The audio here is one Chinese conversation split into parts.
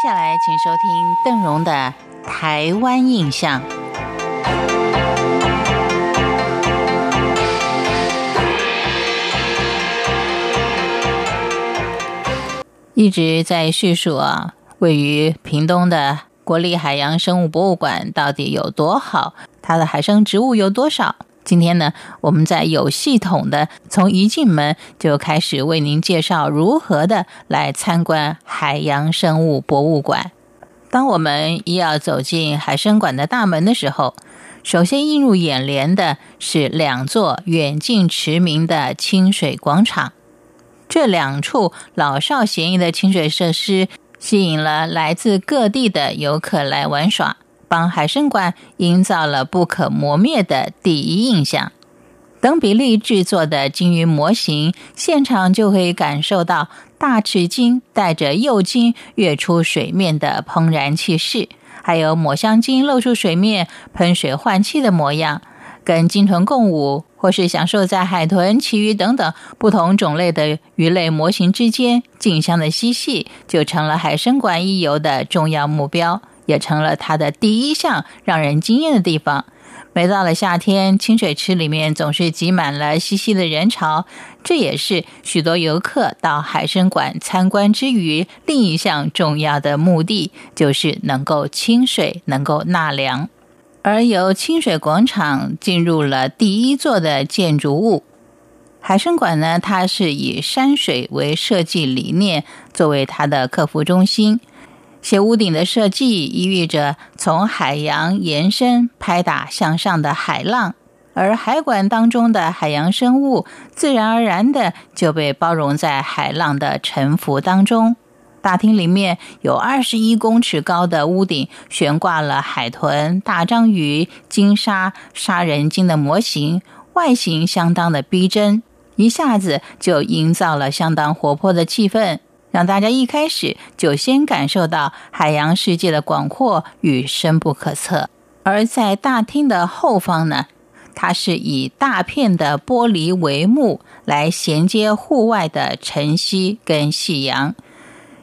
下来，请收听邓荣的《台湾印象》。一直在叙述啊，位于屏东的国立海洋生物博物馆到底有多好，它的海生植物有多少？今天呢，我们在有系统的从一进门就开始为您介绍如何的来参观海洋生物博物馆。当我们一要走进海生馆的大门的时候，首先映入眼帘的是两座远近驰名的清水广场。这两处老少咸宜的清水设施，吸引了来自各地的游客来玩耍。帮海参馆营造了不可磨灭的第一印象。等比例制作的鲸鱼模型，现场就可以感受到大齿鲸带着幼鲸跃出水面的怦然气势，还有抹香鲸露出水面喷水换气的模样。跟鲸豚共舞，或是享受在海豚、旗鱼等等不同种类的鱼类模型之间竞相的嬉戏，就成了海参馆一游的重要目标。也成了它的第一项让人惊艳的地方。每到了夏天，清水池里面总是挤满了熙熙的人潮，这也是许多游客到海参馆参观之余另一项重要的目的，就是能够清水，能够纳凉。而由清水广场进入了第一座的建筑物海参馆呢，它是以山水为设计理念作为它的客服中心。斜屋顶的设计意喻着从海洋延伸拍打向上的海浪，而海馆当中的海洋生物自然而然的就被包容在海浪的沉浮当中。大厅里面有二十一公尺高的屋顶，悬挂了海豚、大章鱼、金鲨、杀人鲸的模型，外形相当的逼真，一下子就营造了相当活泼的气氛。让大家一开始就先感受到海洋世界的广阔与深不可测。而在大厅的后方呢，它是以大片的玻璃帷幕来衔接户外的晨曦跟夕阳。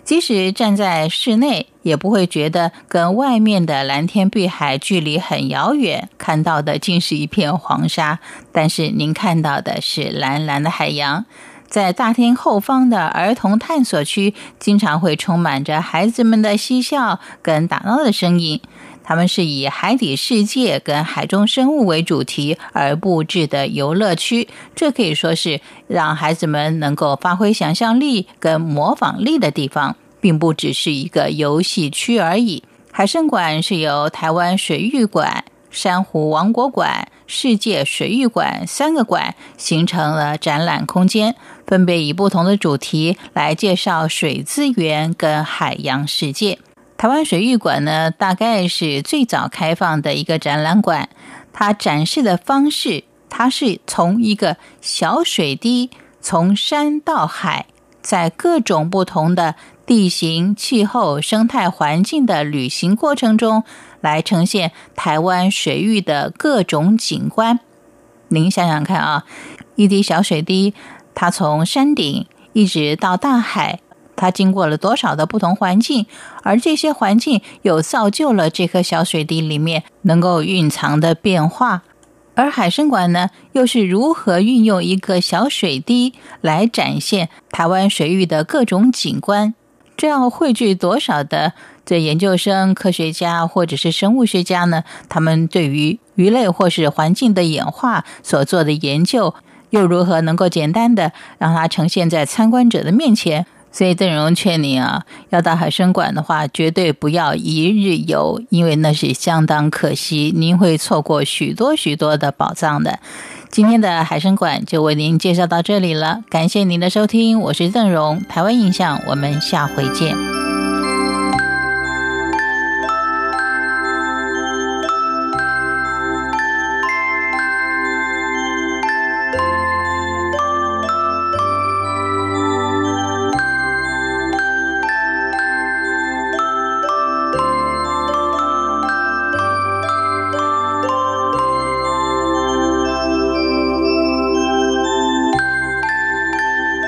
即使站在室内，也不会觉得跟外面的蓝天碧海距离很遥远，看到的竟是一片黄沙。但是您看到的是蓝蓝的海洋。在大厅后方的儿童探索区，经常会充满着孩子们的嬉笑跟打闹的声音。他们是以海底世界跟海中生物为主题而布置的游乐区，这可以说是让孩子们能够发挥想象力跟模仿力的地方，并不只是一个游戏区而已。海参馆是由台湾水域馆。珊瑚王国馆、世界水域馆三个馆形成了展览空间，分别以不同的主题来介绍水资源跟海洋世界。台湾水域馆呢，大概是最早开放的一个展览馆。它展示的方式，它是从一个小水滴，从山到海，在各种不同的地形、气候、生态环境的旅行过程中。来呈现台湾水域的各种景观。您想想看啊，一滴小水滴，它从山顶一直到大海，它经过了多少的不同环境？而这些环境又造就了这颗小水滴里面能够蕴藏的变化。而海参馆呢，又是如何运用一个小水滴来展现台湾水域的各种景观？这样汇聚多少的？这研究生、科学家或者是生物学家呢？他们对于鱼类或是环境的演化所做的研究，又如何能够简单的让它呈现在参观者的面前？所以邓荣劝您啊，要到海参馆的话，绝对不要一日游，因为那是相当可惜，您会错过许多许多的宝藏的。今天的海参馆就为您介绍到这里了，感谢您的收听，我是邓荣，台湾印象，我们下回见。